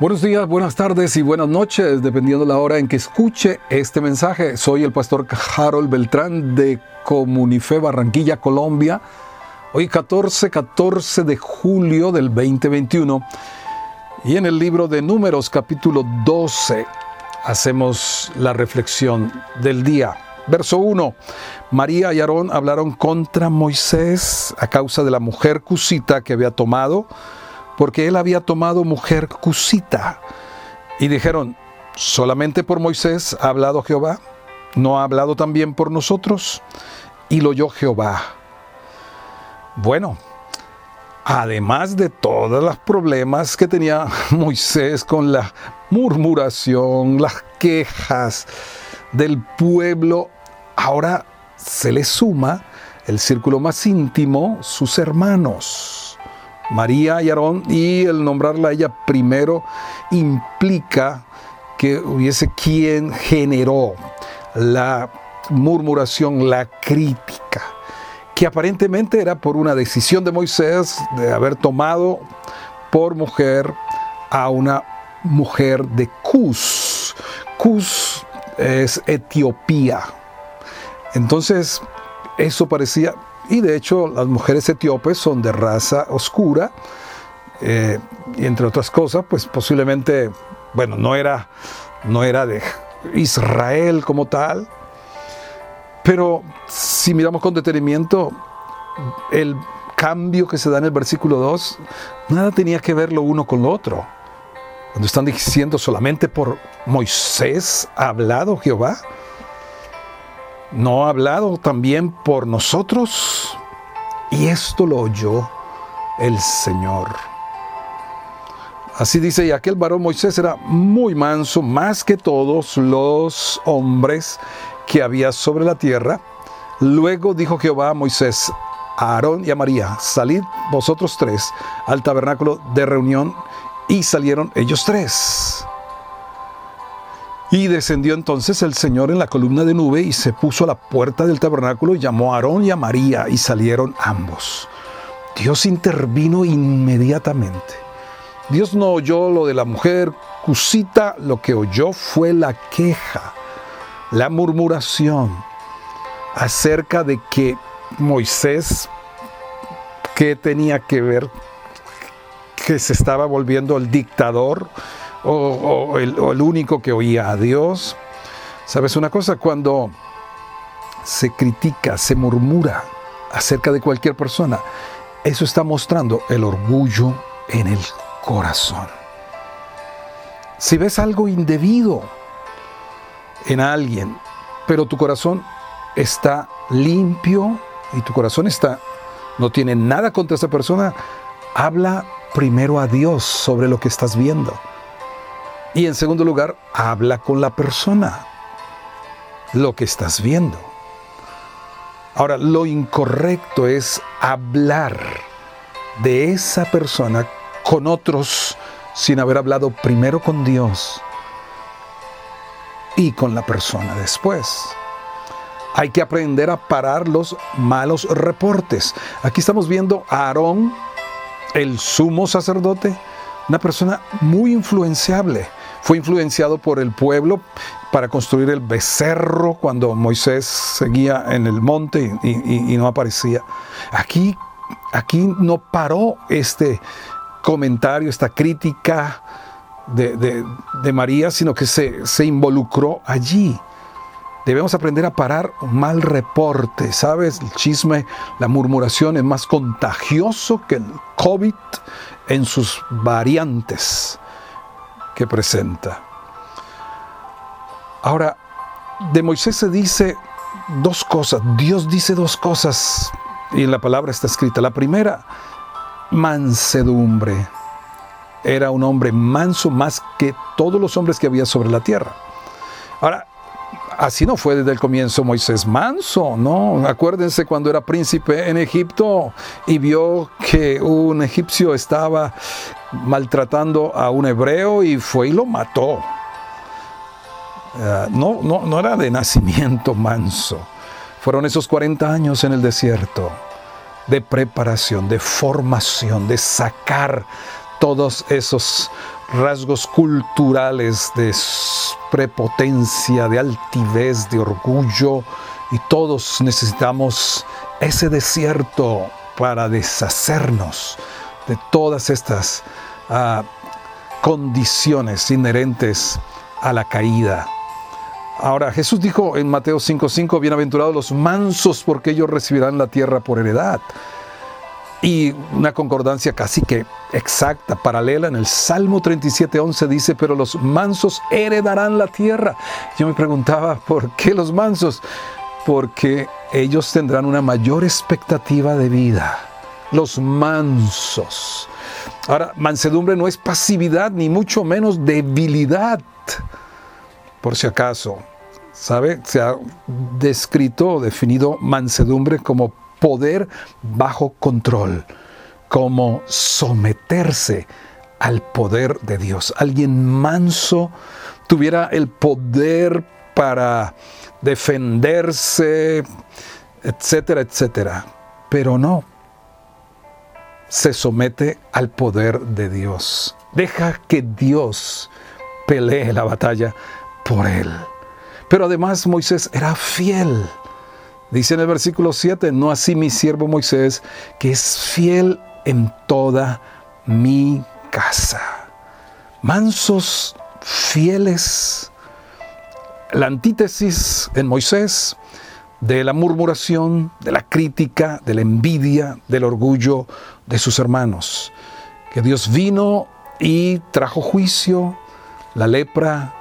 Buenos días, buenas tardes y buenas noches, dependiendo la hora en que escuche este mensaje. Soy el pastor Harold Beltrán de Comunife Barranquilla, Colombia. Hoy 14, 14 de julio del 2021. Y en el libro de Números capítulo 12 hacemos la reflexión del día. Verso 1. María y Aarón hablaron contra Moisés a causa de la mujer cusita que había tomado porque él había tomado mujer cusita. Y dijeron, ¿solamente por Moisés ha hablado Jehová? ¿No ha hablado también por nosotros? Y lo oyó Jehová. Bueno, además de todos los problemas que tenía Moisés con la murmuración, las quejas del pueblo, ahora se le suma el círculo más íntimo, sus hermanos. María y Aarón, y el nombrarla a ella primero implica que hubiese quien generó la murmuración, la crítica, que aparentemente era por una decisión de Moisés de haber tomado por mujer a una mujer de Cus. Cus es Etiopía. Entonces, eso parecía y de hecho las mujeres etíopes son de raza oscura, eh, y entre otras cosas, pues posiblemente, bueno, no era, no era de Israel como tal, pero si miramos con detenimiento, el cambio que se da en el versículo 2, nada tenía que ver lo uno con lo otro. Cuando están diciendo solamente por Moisés ha hablado Jehová, ¿No ha hablado también por nosotros? Y esto lo oyó el Señor. Así dice, y aquel varón Moisés era muy manso, más que todos los hombres que había sobre la tierra. Luego dijo Jehová a Moisés, a Aarón y a María, salid vosotros tres al tabernáculo de reunión, y salieron ellos tres. Y descendió entonces el Señor en la columna de nube y se puso a la puerta del tabernáculo y llamó a Aarón y a María y salieron ambos. Dios intervino inmediatamente. Dios no oyó lo de la mujer cusita, lo que oyó fue la queja, la murmuración acerca de que Moisés, ¿qué tenía que ver? Que se estaba volviendo el dictador o, el, el único que oía a Dios. ¿Sabes una cosa? Cuando se critica, se murmura acerca de cualquier persona, eso está mostrando el orgullo en el corazón. Si ves algo indebido en alguien, pero tu corazón está limpio y tu corazón está no tiene nada contra esa persona, habla primero a Dios sobre lo que estás viendo. Y en segundo lugar, habla con la persona lo que estás viendo. Ahora, lo incorrecto es hablar de esa persona con otros sin haber hablado primero con Dios y con la persona después. Hay que aprender a parar los malos reportes. Aquí estamos viendo a Aarón, el sumo sacerdote, una persona muy influenciable fue influenciado por el pueblo para construir el becerro cuando Moisés seguía en el monte y, no aparecía. Aquí, aquí no paró este comentario, esta crítica de, María, sino que se, se involucró allí. Debemos aprender a parar un mal reporte, ¿sabes? El chisme, la murmuración es más contagioso que el COVID en sus variantes que presenta. Ahora, de Moisés se dice dos cosas, Dios dice dos cosas y en la palabra está escrita. La primera, mansedumbre. Era un hombre manso más que todos los hombres que había sobre la tierra. Ahora, así no fue desde el comienzo Moisés manso, ¿no? Acuérdense cuando era príncipe en Egipto y vio que un egipcio estaba maltratando a un hebreo y fue y lo mató. Eh, no, no, no era de nacimiento manso. Fueron esos 40 años en el desierto de preparación, de formación, de sacar todos esos rasgos culturales de prepotencia, de altivez, de orgullo, y todos necesitamos ese desierto para deshacernos de todas estas uh, condiciones inherentes a la caída. Ahora, Jesús dijo en Mateo 5:5, bienaventurados los mansos porque ellos recibirán la tierra por heredad. Y una concordancia casi que exacta, paralela, en el Salmo 37.11 dice, pero los mansos heredarán la tierra. Yo me preguntaba, ¿por qué los mansos? Porque ellos tendrán una mayor expectativa de vida. Los mansos. Ahora, mansedumbre no es pasividad, ni mucho menos debilidad. Por si acaso, ¿sabe? Se ha descrito definido mansedumbre como poder bajo control, como someterse al poder de Dios. Alguien manso tuviera el poder para defenderse, etcétera, etcétera. Pero no, se somete al poder de Dios. Deja que Dios pelee la batalla por él. Pero además Moisés era fiel. Dice en el versículo 7, no así mi siervo Moisés, que es fiel en toda mi casa. Mansos, fieles. La antítesis en Moisés de la murmuración, de la crítica, de la envidia, del orgullo de sus hermanos. Que Dios vino y trajo juicio, la lepra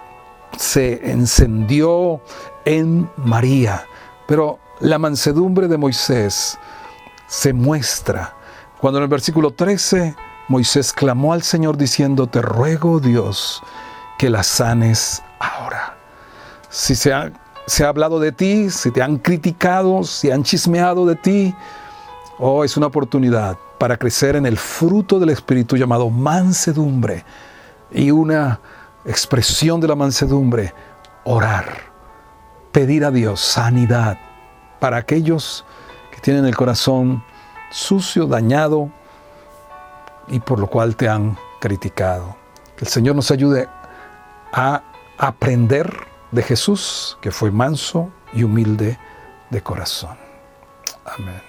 se encendió en María, pero la mansedumbre de Moisés se muestra cuando en el versículo 13 Moisés clamó al Señor diciendo, te ruego Dios que la sanes ahora. Si se ha, se ha hablado de ti, si te han criticado, si han chismeado de ti, oh, es una oportunidad para crecer en el fruto del Espíritu llamado mansedumbre y una expresión de la mansedumbre, orar, pedir a Dios sanidad, para aquellos que tienen el corazón sucio, dañado y por lo cual te han criticado. Que el Señor nos ayude a aprender de Jesús, que fue manso y humilde de corazón. Amén.